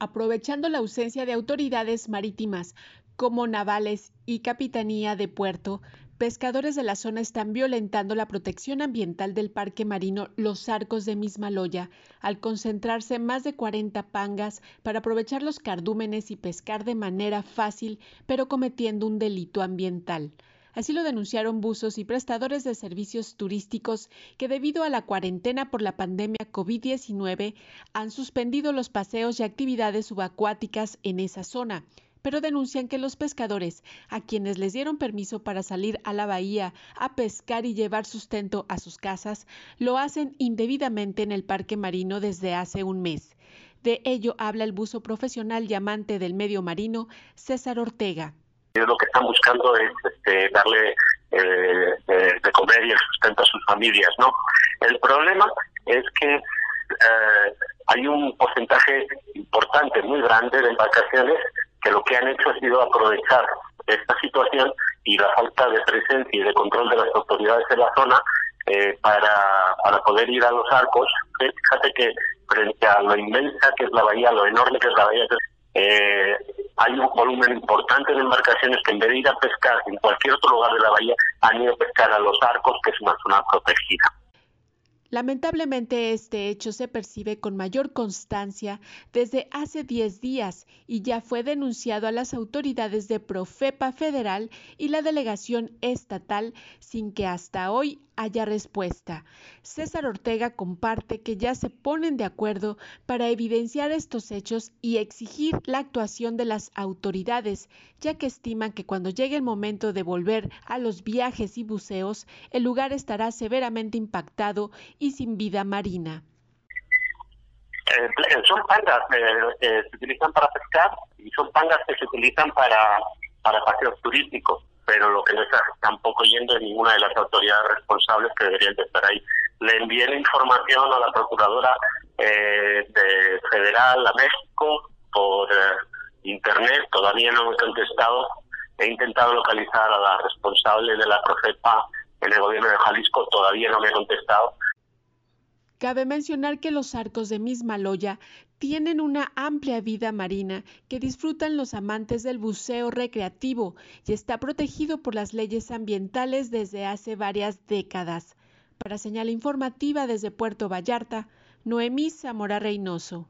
aprovechando la ausencia de autoridades marítimas como navales y capitanía de puerto, pescadores de la zona están violentando la protección ambiental del parque marino Los Arcos de Mismaloya al concentrarse más de 40 pangas para aprovechar los cardúmenes y pescar de manera fácil, pero cometiendo un delito ambiental. Así lo denunciaron buzos y prestadores de servicios turísticos que debido a la cuarentena por la pandemia COVID-19 han suspendido los paseos y actividades subacuáticas en esa zona pero denuncian que los pescadores, a quienes les dieron permiso para salir a la bahía a pescar y llevar sustento a sus casas, lo hacen indebidamente en el parque marino desde hace un mes. De ello habla el buzo profesional y amante del medio marino, César Ortega. Lo que están buscando es este, darle eh, de comer y el sustento a sus familias, ¿no? El problema es que eh, hay un porcentaje importante, muy grande de embarcaciones que lo que han hecho ha sido aprovechar esta situación y la falta de presencia y de control de las autoridades en la zona eh, para, para poder ir a los arcos. Fíjate que frente a lo inmensa que es la bahía, lo enorme que es la bahía, eh, hay un volumen importante de embarcaciones que en vez de ir a pescar en cualquier otro lugar de la bahía, han ido a pescar a los arcos, que es una zona protegida. Lamentablemente este hecho se percibe con mayor constancia desde hace 10 días y ya fue denunciado a las autoridades de Profepa Federal y la delegación estatal sin que hasta hoy haya respuesta. César Ortega comparte que ya se ponen de acuerdo para evidenciar estos hechos y exigir la actuación de las autoridades, ya que estiman que cuando llegue el momento de volver a los viajes y buceos, el lugar estará severamente impactado y sin vida marina. Eh, son pangas eh, que se utilizan para pescar y son pangas que se utilizan para, para paseos turísticos pero lo que no está tampoco yendo es ninguna de las autoridades responsables que deberían de estar ahí. Le envié la información a la Procuradora eh, de Federal a México por eh, internet, todavía no me he contestado. He intentado localizar a la responsable de la Profepa en el gobierno de Jalisco, todavía no me ha contestado. Cabe mencionar que los arcos de Mismaloya tienen una amplia vida marina que disfrutan los amantes del buceo recreativo y está protegido por las leyes ambientales desde hace varias décadas. Para señal informativa desde Puerto Vallarta, Noemí Zamora Reynoso.